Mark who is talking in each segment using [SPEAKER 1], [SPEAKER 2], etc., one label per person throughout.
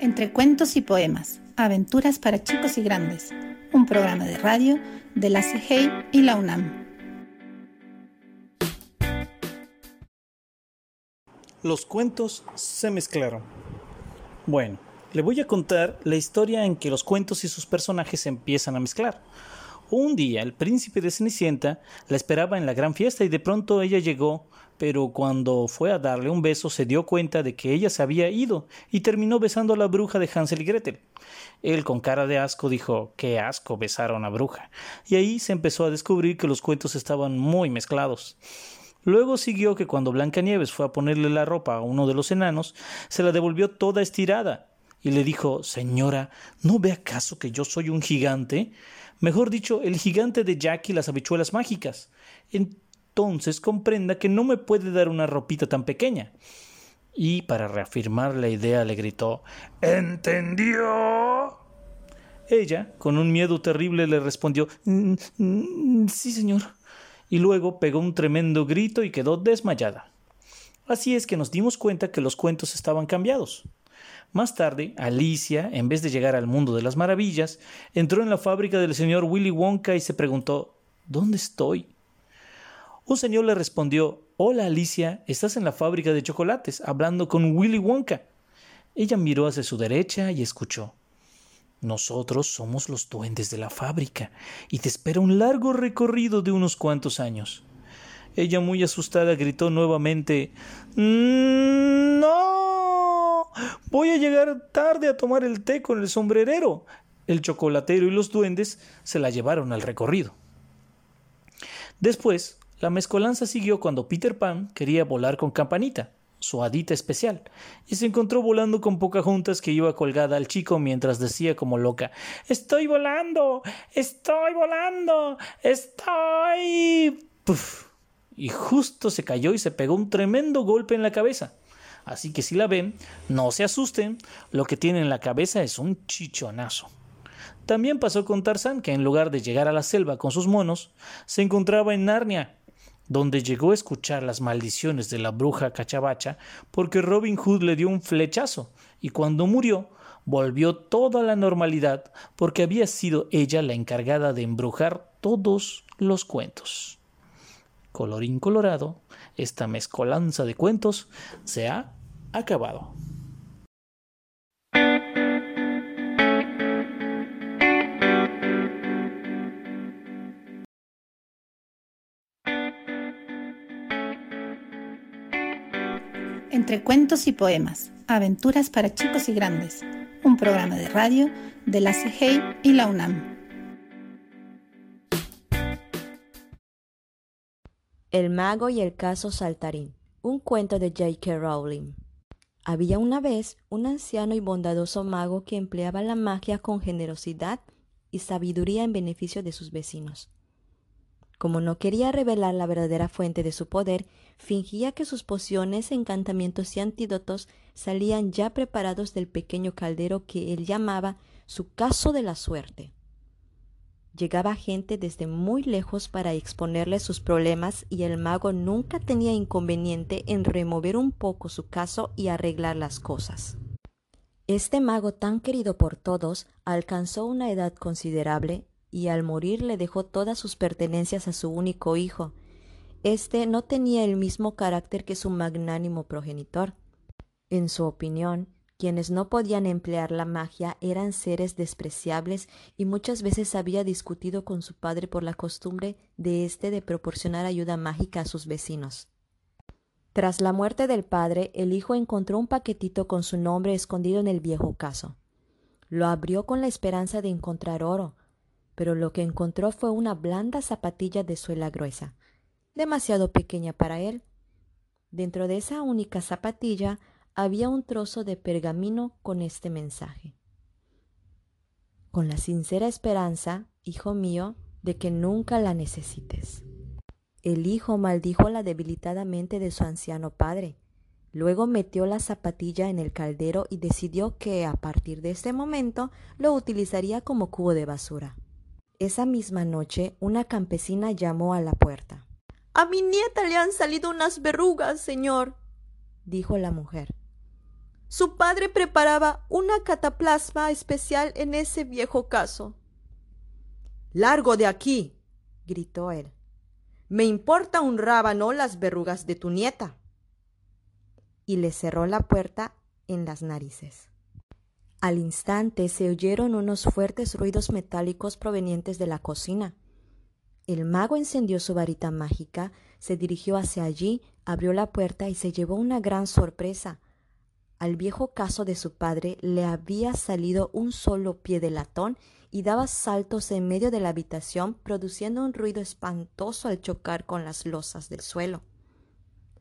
[SPEAKER 1] Entre cuentos y poemas, aventuras para chicos y grandes, un programa de radio de la CIGEI y la UNAM.
[SPEAKER 2] Los cuentos se mezclaron. Bueno, le voy a contar la historia en que los cuentos y sus personajes se empiezan a mezclar. Un día el príncipe de Cenicienta la esperaba en la gran fiesta y de pronto ella llegó, pero cuando fue a darle un beso se dio cuenta de que ella se había ido y terminó besando a la bruja de Hansel y Gretel. Él con cara de asco dijo qué asco besar a una bruja, y ahí se empezó a descubrir que los cuentos estaban muy mezclados. Luego siguió que cuando Blancanieves fue a ponerle la ropa a uno de los enanos, se la devolvió toda estirada, y le dijo Señora, ¿no ve acaso que yo soy un gigante? mejor dicho, el gigante de Jack y las habichuelas mágicas. Entonces comprenda que no me puede dar una ropita tan pequeña. Y para reafirmar la idea le gritó ¿Entendió? Ella, con un miedo terrible, le respondió Sí, señor. Y luego pegó un tremendo grito y quedó desmayada. Así es que nos dimos cuenta que los cuentos estaban cambiados. Más tarde, Alicia, en vez de llegar al mundo de las maravillas, entró en la fábrica del señor Willy Wonka y se preguntó ¿Dónde estoy? Un señor le respondió Hola Alicia, estás en la fábrica de chocolates, hablando con Willy Wonka. Ella miró hacia su derecha y escuchó Nosotros somos los duendes de la fábrica y te espera un largo recorrido de unos cuantos años. Ella muy asustada gritó nuevamente mm, ¡No! Voy a llegar tarde a tomar el té con el sombrerero. El chocolatero y los duendes se la llevaron al recorrido. Después, la mezcolanza siguió cuando Peter Pan quería volar con Campanita, su hadita especial, y se encontró volando con Pocahontas que iba colgada al chico mientras decía como loca Estoy volando. Estoy volando. Estoy. Puf. Y justo se cayó y se pegó un tremendo golpe en la cabeza. Así que si la ven, no se asusten, lo que tiene en la cabeza es un chichonazo. También pasó con Tarzán, que en lugar de llegar a la selva con sus monos, se encontraba en Narnia, donde llegó a escuchar las maldiciones de la bruja cachabacha porque Robin Hood le dio un flechazo y cuando murió volvió toda la normalidad porque había sido ella la encargada de embrujar todos los cuentos. Colorín colorado, esta mezcolanza de cuentos se ha acabado.
[SPEAKER 1] Entre cuentos y poemas, aventuras para chicos y grandes, un programa de radio de la CIGEI y la UNAM.
[SPEAKER 3] El mago y el caso saltarín. Un cuento de J.K. Rowling. Había una vez un anciano y bondadoso mago que empleaba la magia con generosidad y sabiduría en beneficio de sus vecinos. Como no quería revelar la verdadera fuente de su poder, fingía que sus pociones, encantamientos y antídotos salían ya preparados del pequeño caldero que él llamaba su caso de la suerte. Llegaba gente desde muy lejos para exponerle sus problemas y el mago nunca tenía inconveniente en remover un poco su caso y arreglar las cosas. Este mago tan querido por todos alcanzó una edad considerable y al morir le dejó todas sus pertenencias a su único hijo. Este no tenía el mismo carácter que su magnánimo progenitor. En su opinión, quienes no podían emplear la magia eran seres despreciables y muchas veces había discutido con su padre por la costumbre de éste de proporcionar ayuda mágica a sus vecinos. Tras la muerte del padre, el hijo encontró un paquetito con su nombre escondido en el viejo caso. Lo abrió con la esperanza de encontrar oro, pero lo que encontró fue una blanda zapatilla de suela gruesa, demasiado pequeña para él. Dentro de esa única zapatilla había un trozo de pergamino con este mensaje. Con la sincera esperanza, hijo mío, de que nunca la necesites. El hijo maldijo la debilitada mente de su anciano padre. Luego metió la zapatilla en el caldero y decidió que a partir de ese momento lo utilizaría como cubo de basura. Esa misma noche una campesina llamó a la puerta. A mi nieta le han salido unas verrugas, señor, dijo la mujer. Su padre preparaba una cataplasma especial en ese viejo caso. Largo de aquí, gritó él. Me importa un rábano las verrugas de tu nieta. Y le cerró la puerta en las narices. Al instante se oyeron unos fuertes ruidos metálicos provenientes de la cocina. El mago encendió su varita mágica, se dirigió hacia allí, abrió la puerta y se llevó una gran sorpresa. Al viejo caso de su padre le había salido un solo pie de latón y daba saltos en medio de la habitación, produciendo un ruido espantoso al chocar con las losas del suelo.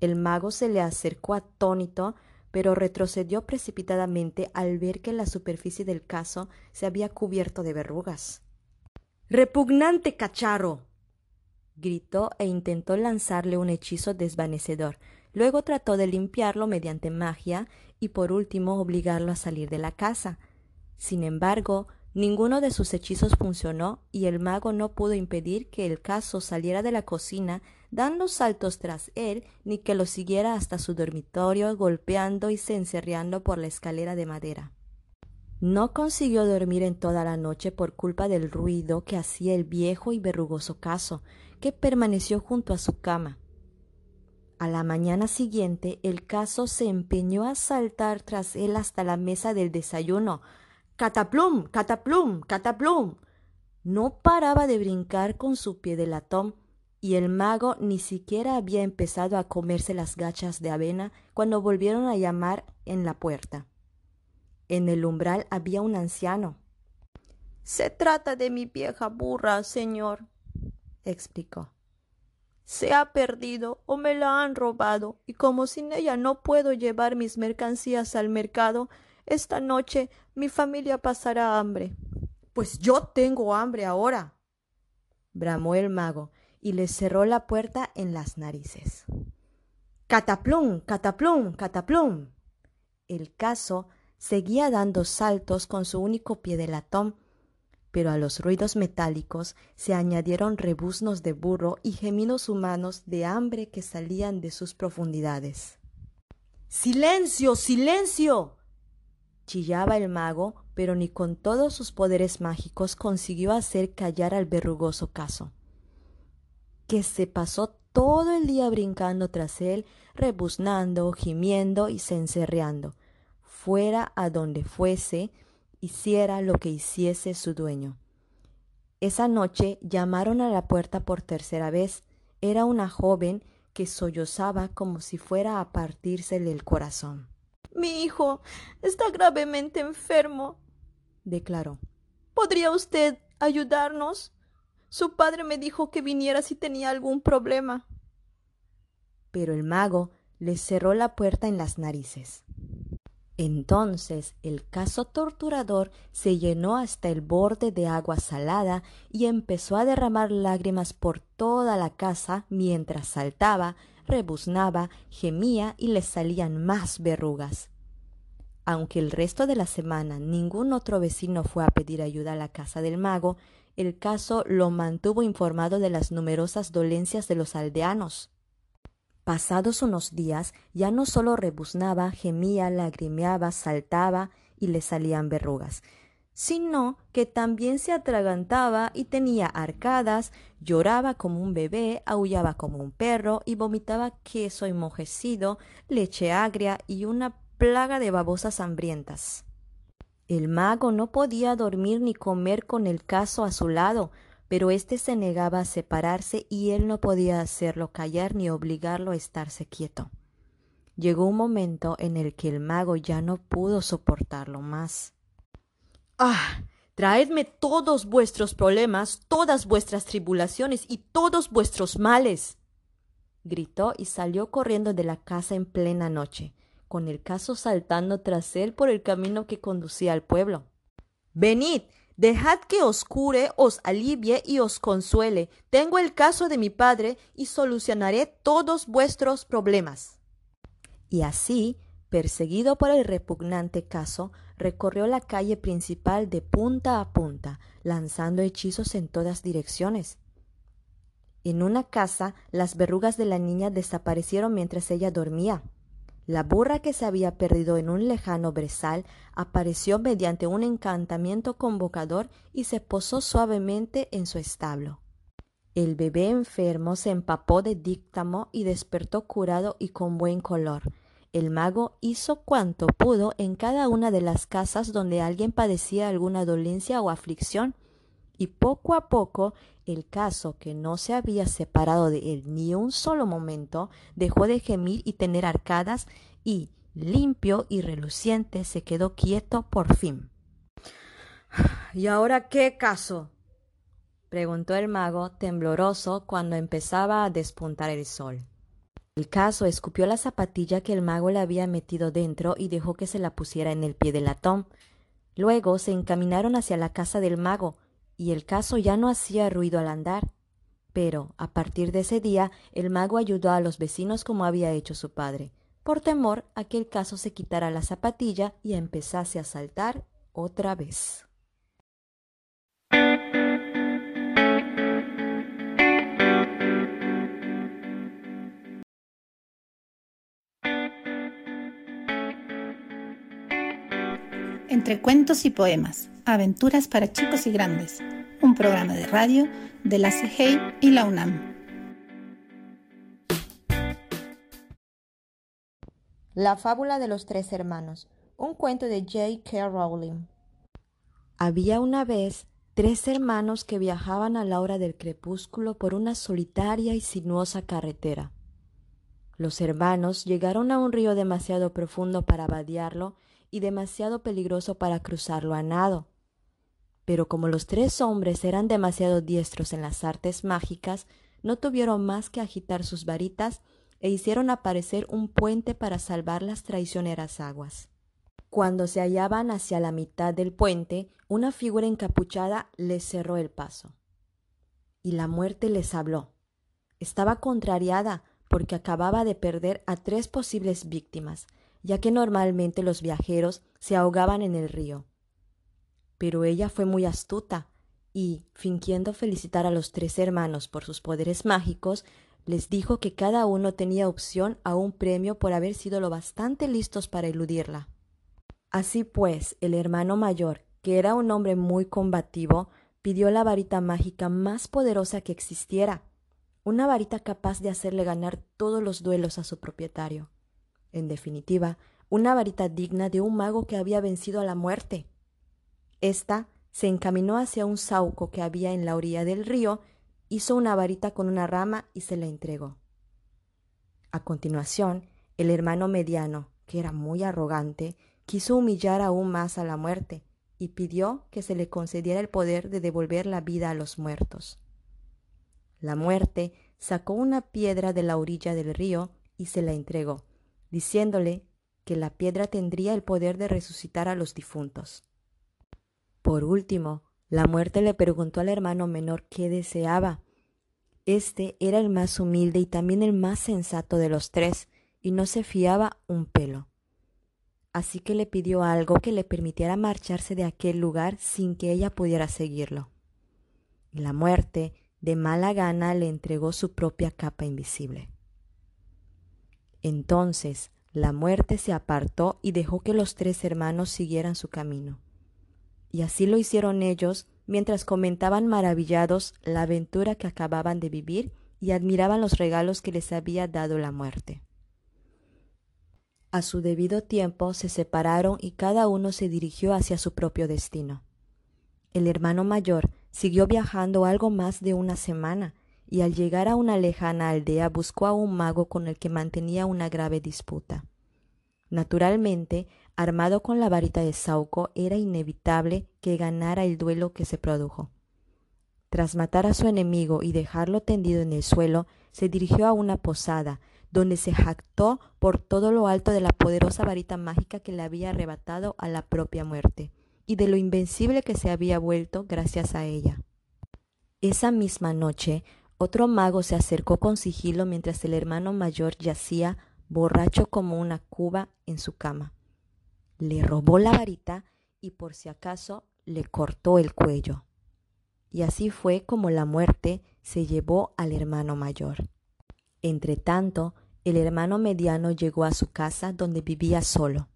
[SPEAKER 3] El mago se le acercó atónito, pero retrocedió precipitadamente al ver que la superficie del caso se había cubierto de verrugas. Repugnante cacharro. gritó e intentó lanzarle un hechizo desvanecedor. Luego trató de limpiarlo mediante magia y por último obligarlo a salir de la casa. Sin embargo, ninguno de sus hechizos funcionó y el mago no pudo impedir que el caso saliera de la cocina dando saltos tras él, ni que lo siguiera hasta su dormitorio, golpeando y cencerreando por la escalera de madera. No consiguió dormir en toda la noche por culpa del ruido que hacía el viejo y verrugoso caso, que permaneció junto a su cama. A la mañana siguiente el caso se empeñó a saltar tras él hasta la mesa del desayuno. Cataplum, cataplum, cataplum. No paraba de brincar con su pie de latón, y el mago ni siquiera había empezado a comerse las gachas de avena cuando volvieron a llamar en la puerta. En el umbral había un anciano. Se trata de mi vieja burra, señor, explicó. Se ha perdido o me la han robado, y como sin ella no puedo llevar mis mercancías al mercado, esta noche mi familia pasará hambre. Pues yo tengo hambre ahora, bramó el mago, y le cerró la puerta en las narices. Cataplum, cataplum, cataplum. El caso seguía dando saltos con su único pie de latón, pero a los ruidos metálicos se añadieron rebuznos de burro y gemidos humanos de hambre que salían de sus profundidades. Silencio, silencio. chillaba el mago, pero ni con todos sus poderes mágicos consiguió hacer callar al verrugoso caso que se pasó todo el día brincando tras él, rebuznando, gimiendo y cencerreando, fuera a donde fuese, hiciera lo que hiciese su dueño. Esa noche llamaron a la puerta por tercera vez. Era una joven que sollozaba como si fuera a partírsele el corazón. Mi hijo está gravemente enfermo, declaró. ¿Podría usted ayudarnos? Su padre me dijo que viniera si tenía algún problema. Pero el mago le cerró la puerta en las narices. Entonces el caso torturador se llenó hasta el borde de agua salada y empezó a derramar lágrimas por toda la casa mientras saltaba, rebuznaba, gemía y le salían más verrugas. Aunque el resto de la semana ningún otro vecino fue a pedir ayuda a la casa del mago, el caso lo mantuvo informado de las numerosas dolencias de los aldeanos. Pasados unos días, ya no solo rebuznaba, gemía, lagrimeaba, saltaba y le salían verrugas, sino que también se atragantaba y tenía arcadas, lloraba como un bebé, aullaba como un perro y vomitaba queso enmojecido, leche agria y una plaga de babosas hambrientas. El mago no podía dormir ni comer con el caso a su lado, pero éste se negaba a separarse y él no podía hacerlo callar ni obligarlo a estarse quieto. Llegó un momento en el que el mago ya no pudo soportarlo más. Ah. Traedme todos vuestros problemas, todas vuestras tribulaciones y todos vuestros males. gritó y salió corriendo de la casa en plena noche con el caso saltando tras él por el camino que conducía al pueblo. Venid, dejad que os cure, os alivie y os consuele. Tengo el caso de mi padre y solucionaré todos vuestros problemas. Y así, perseguido por el repugnante caso, recorrió la calle principal de punta a punta, lanzando hechizos en todas direcciones. En una casa, las verrugas de la niña desaparecieron mientras ella dormía. La burra que se había perdido en un lejano brezal apareció mediante un encantamiento convocador y se posó suavemente en su establo. El bebé enfermo se empapó de díctamo y despertó curado y con buen color. El mago hizo cuanto pudo en cada una de las casas donde alguien padecía alguna dolencia o aflicción, y poco a poco el caso, que no se había separado de él ni un solo momento, dejó de gemir y tener arcadas, y, limpio y reluciente, se quedó quieto por fin. ¿Y ahora qué caso? preguntó el mago tembloroso cuando empezaba a despuntar el sol. El caso escupió la zapatilla que el mago le había metido dentro y dejó que se la pusiera en el pie del latón. Luego se encaminaron hacia la casa del mago, y el caso ya no hacía ruido al andar. Pero, a partir de ese día, el mago ayudó a los vecinos como había hecho su padre, por temor a que el caso se quitara la zapatilla y empezase a saltar otra vez.
[SPEAKER 1] Entre cuentos y poemas, aventuras para chicos y grandes, un programa de radio de la CIGEI y la UNAM.
[SPEAKER 3] La fábula de los tres hermanos, un cuento de J.K. Rowling. Había una vez tres hermanos que viajaban a la hora del crepúsculo por una solitaria y sinuosa carretera. Los hermanos llegaron a un río demasiado profundo para vadearlo y demasiado peligroso para cruzarlo a nado. Pero como los tres hombres eran demasiado diestros en las artes mágicas, no tuvieron más que agitar sus varitas e hicieron aparecer un puente para salvar las traicioneras aguas. Cuando se hallaban hacia la mitad del puente, una figura encapuchada les cerró el paso. Y la muerte les habló. Estaba contrariada porque acababa de perder a tres posibles víctimas, ya que normalmente los viajeros se ahogaban en el río. Pero ella fue muy astuta y, fingiendo felicitar a los tres hermanos por sus poderes mágicos, les dijo que cada uno tenía opción a un premio por haber sido lo bastante listos para eludirla. Así pues, el hermano mayor, que era un hombre muy combativo, pidió la varita mágica más poderosa que existiera, una varita capaz de hacerle ganar todos los duelos a su propietario en definitiva, una varita digna de un mago que había vencido a la muerte. Esta se encaminó hacia un sauco que había en la orilla del río, hizo una varita con una rama y se la entregó. A continuación, el hermano mediano, que era muy arrogante, quiso humillar aún más a la muerte y pidió que se le concediera el poder de devolver la vida a los muertos. La muerte sacó una piedra de la orilla del río y se la entregó diciéndole que la piedra tendría el poder de resucitar a los difuntos. Por último, la muerte le preguntó al hermano menor qué deseaba. Este era el más humilde y también el más sensato de los tres, y no se fiaba un pelo. Así que le pidió algo que le permitiera marcharse de aquel lugar sin que ella pudiera seguirlo. La muerte, de mala gana, le entregó su propia capa invisible. Entonces la muerte se apartó y dejó que los tres hermanos siguieran su camino. Y así lo hicieron ellos mientras comentaban maravillados la aventura que acababan de vivir y admiraban los regalos que les había dado la muerte. A su debido tiempo se separaron y cada uno se dirigió hacia su propio destino. El hermano mayor siguió viajando algo más de una semana y al llegar a una lejana aldea buscó a un mago con el que mantenía una grave disputa. Naturalmente, armado con la varita de Sauco, era inevitable que ganara el duelo que se produjo. Tras matar a su enemigo y dejarlo tendido en el suelo, se dirigió a una posada, donde se jactó por todo lo alto de la poderosa varita mágica que le había arrebatado a la propia muerte, y de lo invencible que se había vuelto gracias a ella. Esa misma noche otro mago se acercó con sigilo mientras el hermano mayor yacía borracho como una cuba en su cama. Le robó la varita y por si acaso le cortó el cuello. Y así fue como la muerte se llevó al hermano mayor. Entretanto, el hermano mediano llegó a su casa donde vivía solo.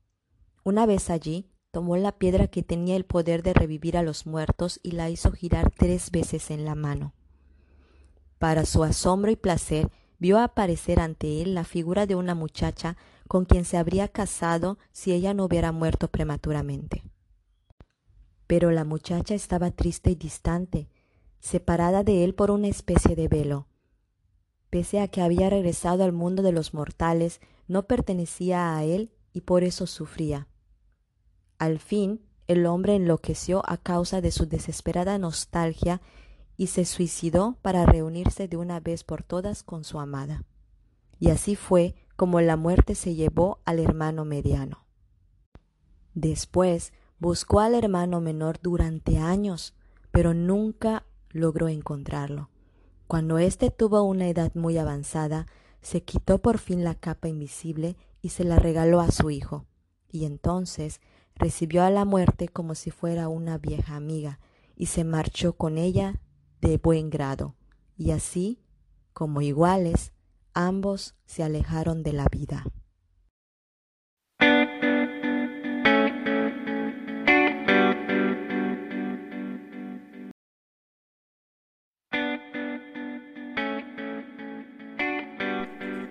[SPEAKER 3] Una vez allí, tomó la piedra que tenía el poder de revivir a los muertos y la hizo girar tres veces en la mano. Para su asombro y placer, vio aparecer ante él la figura de una muchacha con quien se habría casado si ella no hubiera muerto prematuramente. Pero la muchacha estaba triste y distante, separada de él por una especie de velo. Pese a que había regresado al mundo de los mortales, no pertenecía a él y por eso sufría. Al fin, el hombre enloqueció a causa de su desesperada nostalgia y se suicidó para reunirse de una vez por todas con su amada. Y así fue como la muerte se llevó al hermano mediano. Después buscó al hermano menor durante años, pero nunca logró encontrarlo. Cuando éste tuvo una edad muy avanzada, se quitó por fin la capa invisible y se la regaló a su hijo, y entonces recibió a la muerte como si fuera una vieja amiga, y se marchó con ella de buen grado, y así, como iguales, ambos se alejaron de la vida.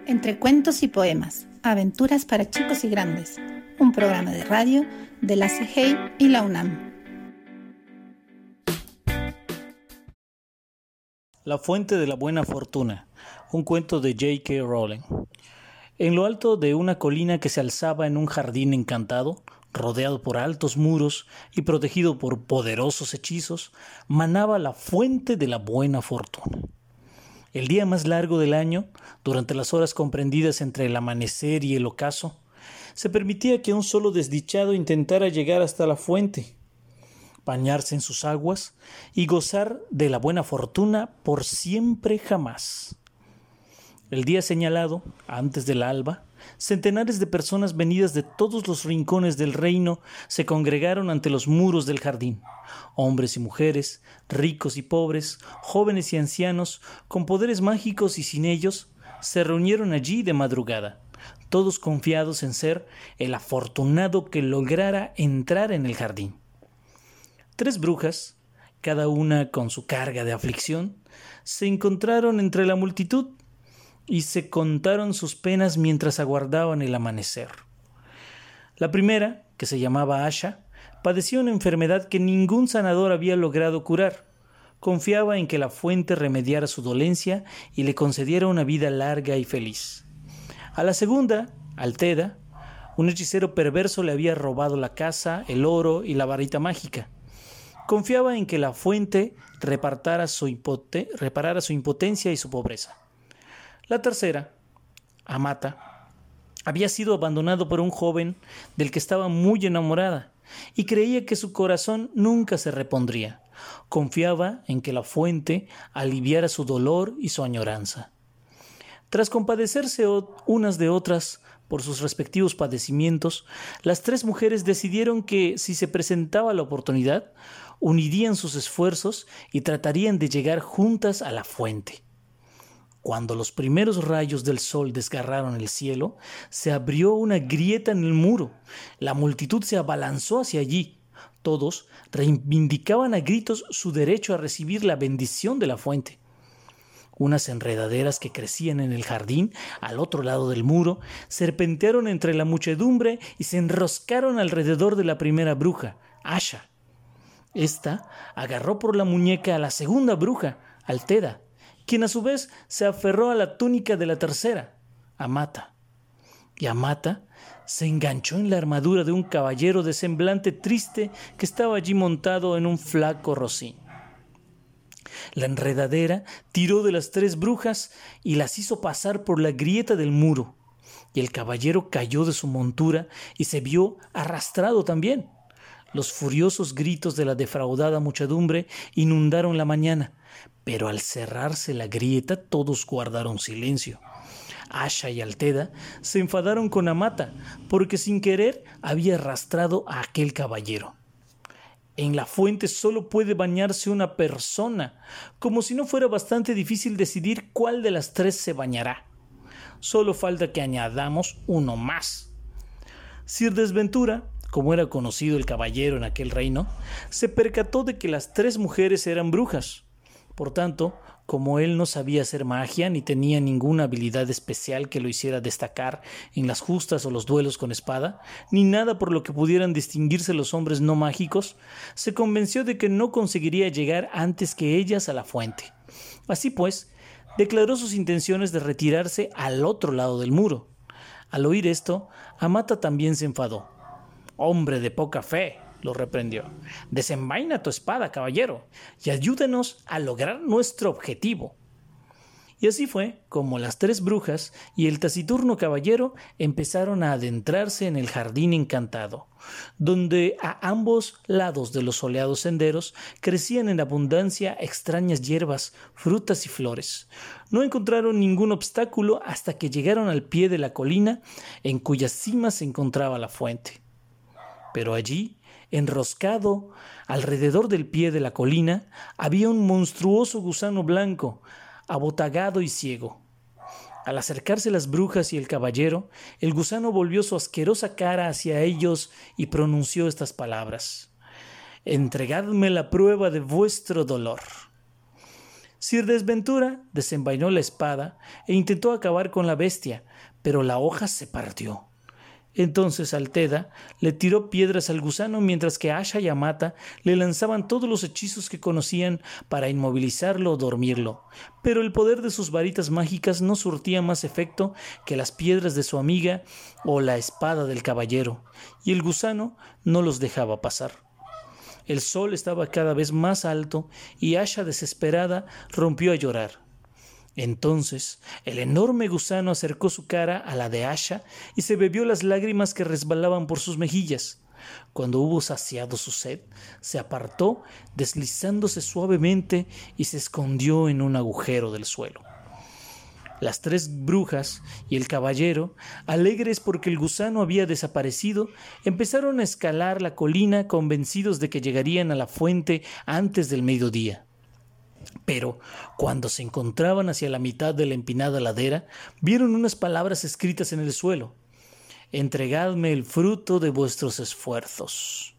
[SPEAKER 1] Entre cuentos y poemas, aventuras para chicos y grandes, un programa de radio de la CIGEI y la UNAM.
[SPEAKER 2] La fuente de la buena fortuna, un cuento de J.K. Rowling. En lo alto de una colina que se alzaba en un jardín encantado, rodeado por altos muros y protegido por poderosos hechizos, manaba la fuente de la buena fortuna. El día más largo del año, durante las horas comprendidas entre el amanecer y el ocaso, se permitía que un solo desdichado intentara llegar hasta la fuente, bañarse en sus aguas y gozar de la buena fortuna por siempre jamás. El día señalado, antes del alba, centenares de personas venidas de todos los rincones del reino se congregaron ante los muros del jardín. Hombres y mujeres, ricos y pobres, jóvenes y ancianos, con poderes mágicos y sin ellos, se reunieron allí de madrugada, todos confiados en ser el afortunado que lograra entrar en el jardín. Tres brujas, cada una con su carga de aflicción, se encontraron entre la multitud y se contaron sus penas mientras aguardaban el amanecer. La primera, que se llamaba Asha, padecía una enfermedad que ningún sanador había logrado curar. Confiaba en que la fuente remediara su dolencia y le concediera una vida larga y feliz. A la segunda, Alteda, un hechicero perverso le había robado la casa, el oro y la varita mágica. Confiaba en que la fuente reparara su impotencia y su pobreza. La tercera, Amata, había sido abandonado por un joven del que estaba muy enamorada y creía que su corazón nunca se repondría. Confiaba en que la fuente aliviara su dolor y su añoranza. Tras compadecerse unas de otras por sus respectivos padecimientos, las tres mujeres decidieron que, si se presentaba la oportunidad, unirían sus esfuerzos y tratarían de llegar juntas a la fuente. Cuando los primeros rayos del sol desgarraron el cielo, se abrió una grieta en el muro. La multitud se abalanzó hacia allí. Todos reivindicaban a gritos su derecho a recibir la bendición de la fuente. Unas enredaderas que crecían en el jardín, al otro lado del muro, serpentearon entre la muchedumbre y se enroscaron alrededor de la primera bruja, Asha. Esta agarró por la muñeca a la segunda bruja, Alteda, quien a su vez se aferró a la túnica de la tercera, Amata. Y Amata se enganchó en la armadura de un caballero de semblante triste que estaba allí montado en un flaco rocín. La enredadera tiró de las tres brujas y las hizo pasar por la grieta del muro, y el caballero cayó de su montura y se vio arrastrado también. Los furiosos gritos de la defraudada muchedumbre inundaron la mañana, pero al cerrarse la grieta todos guardaron silencio. Asha y Alteda se enfadaron con Amata porque sin querer había arrastrado a aquel caballero. En la fuente solo puede bañarse una persona, como si no fuera bastante difícil decidir cuál de las tres se bañará. solo falta que añadamos uno más. Sir Desventura, como era conocido el caballero en aquel reino, se percató de que las tres mujeres eran brujas. Por tanto, como él no sabía hacer magia ni tenía ninguna habilidad especial que lo hiciera destacar en las justas o los duelos con espada, ni nada por lo que pudieran distinguirse los hombres no mágicos, se convenció de que no conseguiría llegar antes que ellas a la fuente. Así pues, declaró sus intenciones de retirarse al otro lado del muro. Al oír esto, Amata también se enfadó. Hombre de poca fe, lo reprendió. Desenvaina tu espada, caballero, y ayúdenos a lograr nuestro objetivo. Y así fue como las tres brujas y el taciturno caballero empezaron a adentrarse en el jardín encantado, donde a ambos lados de los soleados senderos crecían en abundancia extrañas hierbas, frutas y flores. No encontraron ningún obstáculo hasta que llegaron al pie de la colina en cuya cima se encontraba la fuente. Pero allí Enroscado alrededor del pie de la colina había un monstruoso gusano blanco, abotagado y ciego. Al acercarse las brujas y el caballero, el gusano volvió su asquerosa cara hacia ellos y pronunció estas palabras. Entregadme la prueba de vuestro dolor. Sir Desventura desenvainó la espada e intentó acabar con la bestia, pero la hoja se partió. Entonces Alteda le tiró piedras al gusano mientras que Asha y Amata le lanzaban todos los hechizos que conocían para inmovilizarlo o dormirlo. Pero el poder de sus varitas mágicas no surtía más efecto que las piedras de su amiga o la espada del caballero, y el gusano no los dejaba pasar. El sol estaba cada vez más alto y Asha desesperada rompió a llorar. Entonces el enorme gusano acercó su cara a la de Asha y se bebió las lágrimas que resbalaban por sus mejillas. Cuando hubo saciado su sed, se apartó, deslizándose suavemente y se escondió en un agujero del suelo. Las tres brujas y el caballero, alegres porque el gusano había desaparecido, empezaron a escalar la colina convencidos de que llegarían a la fuente antes del mediodía. Pero cuando se encontraban hacia la mitad de la empinada ladera, vieron unas palabras escritas en el suelo. Entregadme el fruto de vuestros esfuerzos.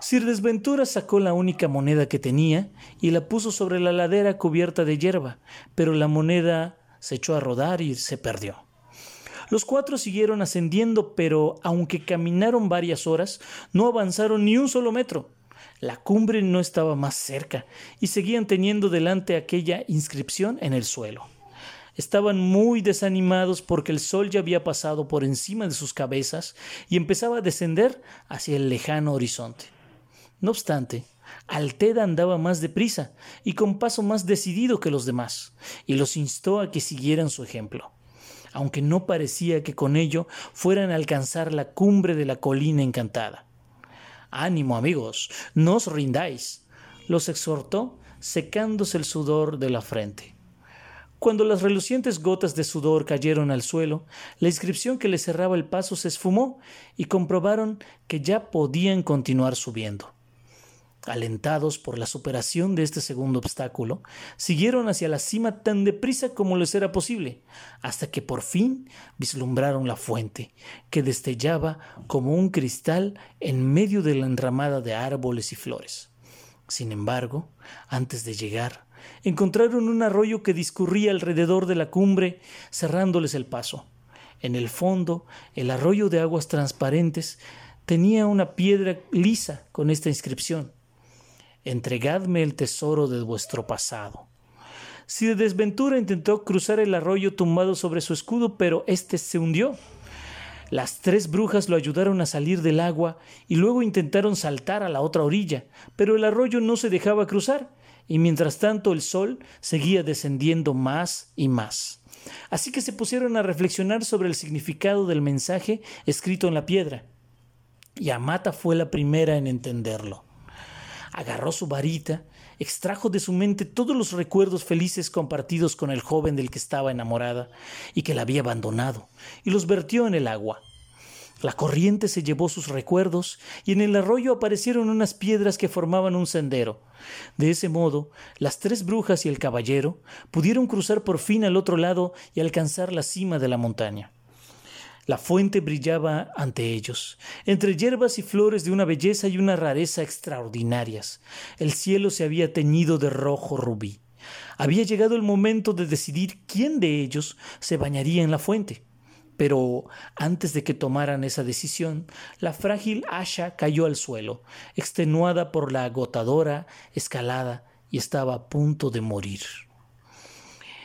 [SPEAKER 2] Sir Desventura sacó la única moneda que tenía y la puso sobre la ladera cubierta de hierba, pero la moneda se echó a rodar y se perdió. Los cuatro siguieron ascendiendo, pero aunque caminaron varias horas, no avanzaron ni un solo metro. La cumbre no estaba más cerca y seguían teniendo delante aquella inscripción en el suelo. Estaban muy desanimados porque el sol ya había pasado por encima de sus cabezas y empezaba a descender hacia el lejano horizonte. No obstante, Alteda andaba más deprisa y con paso más decidido que los demás, y los instó a que siguieran su ejemplo, aunque no parecía que con ello fueran a alcanzar la cumbre de la colina encantada. Ánimo amigos, no os rindáis, los exhortó secándose el sudor de la frente. Cuando las relucientes gotas de sudor cayeron al suelo, la inscripción que les cerraba el paso se esfumó y comprobaron que ya podían continuar subiendo. Alentados por la superación de este segundo obstáculo, siguieron hacia la cima tan deprisa como les era posible, hasta que por fin vislumbraron la fuente, que destellaba como un cristal en medio de la enramada de árboles y flores. Sin embargo, antes de llegar, encontraron un arroyo que discurría alrededor de la cumbre, cerrándoles el paso. En el fondo, el arroyo de aguas transparentes tenía una piedra lisa con esta inscripción entregadme el tesoro de vuestro pasado. Si de desventura intentó cruzar el arroyo tumbado sobre su escudo, pero éste se hundió. Las tres brujas lo ayudaron a salir del agua y luego intentaron saltar a la otra orilla, pero el arroyo no se dejaba cruzar, y mientras tanto el sol seguía descendiendo más y más. Así que se pusieron a reflexionar sobre el significado del mensaje escrito en la piedra. Y Amata fue la primera en entenderlo agarró su varita, extrajo de su mente todos los recuerdos felices compartidos con el joven del que estaba enamorada y que la había abandonado, y los vertió en el agua. La corriente se llevó sus recuerdos y en el arroyo aparecieron unas piedras que formaban un sendero. De ese modo, las tres brujas y el caballero pudieron cruzar por fin al otro lado y alcanzar la cima de la montaña. La fuente brillaba ante ellos, entre hierbas y flores de una belleza y una rareza extraordinarias. El cielo se había teñido de rojo rubí. Había llegado el momento de decidir quién de ellos se bañaría en la fuente. Pero antes de que tomaran esa decisión, la frágil Asha cayó al suelo, extenuada por la agotadora escalada, y estaba a punto de morir.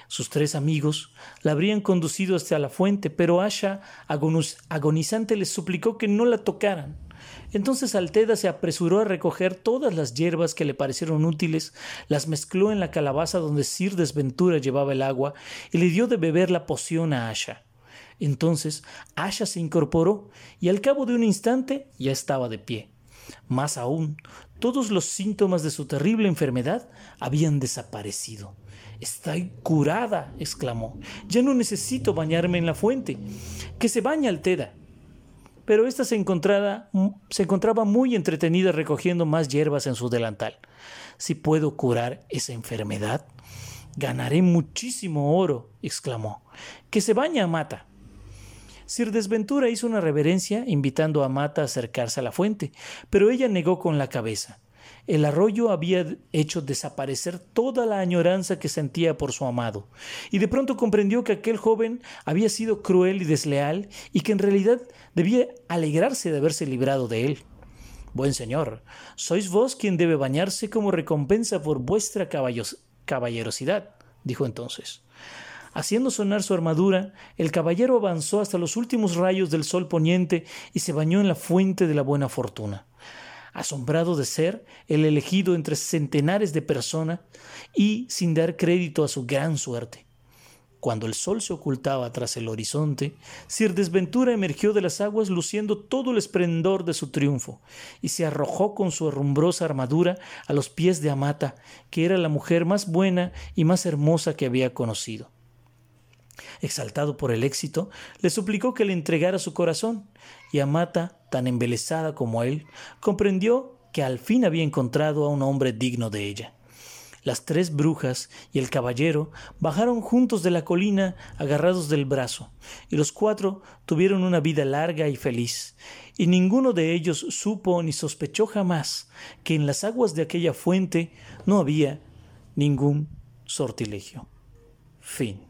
[SPEAKER 2] Sus tres amigos la habrían conducido hasta la fuente, pero Asha, agonizante, les suplicó que no la tocaran. Entonces Alteda se apresuró a recoger todas las hierbas que le parecieron útiles, las mezcló en la calabaza donde Sir Desventura llevaba el agua y le dio de beber la poción a Asha. Entonces Asha se incorporó y al cabo de un instante ya estaba de pie. Más aún, todos los síntomas de su terrible enfermedad habían desaparecido. Estoy curada, exclamó. Ya no necesito bañarme en la fuente. Que se bañe Alteda. Pero ésta se, se encontraba muy entretenida recogiendo más hierbas en su delantal. Si puedo curar esa enfermedad, ganaré muchísimo oro, exclamó. Que se bañe Amata. Sir Desventura hizo una reverencia invitando a Amata a acercarse a la fuente, pero ella negó con la cabeza. El arroyo había hecho desaparecer toda la añoranza que sentía por su amado, y de pronto comprendió que aquel joven había sido cruel y desleal y que en realidad debía alegrarse de haberse librado de él. Buen señor, sois vos quien debe bañarse como recompensa por vuestra caballerosidad, dijo entonces. Haciendo sonar su armadura, el caballero avanzó hasta los últimos rayos del sol poniente y se bañó en la fuente de la buena fortuna asombrado de ser el elegido entre centenares de personas y sin dar crédito a su gran suerte. Cuando el sol se ocultaba tras el horizonte, Sir Desventura emergió de las aguas luciendo todo el esplendor de su triunfo, y se arrojó con su herrumbrosa armadura a los pies de Amata, que era la mujer más buena y más hermosa que había conocido. Exaltado por el éxito, le suplicó que le entregara su corazón, y Amata, tan embelesada como él, comprendió que al fin había encontrado a un hombre digno de ella. Las tres brujas y el caballero bajaron juntos de la colina agarrados del brazo, y los cuatro tuvieron una vida larga y feliz, y ninguno de ellos supo ni sospechó jamás que en las aguas de aquella fuente no había ningún sortilegio. Fin.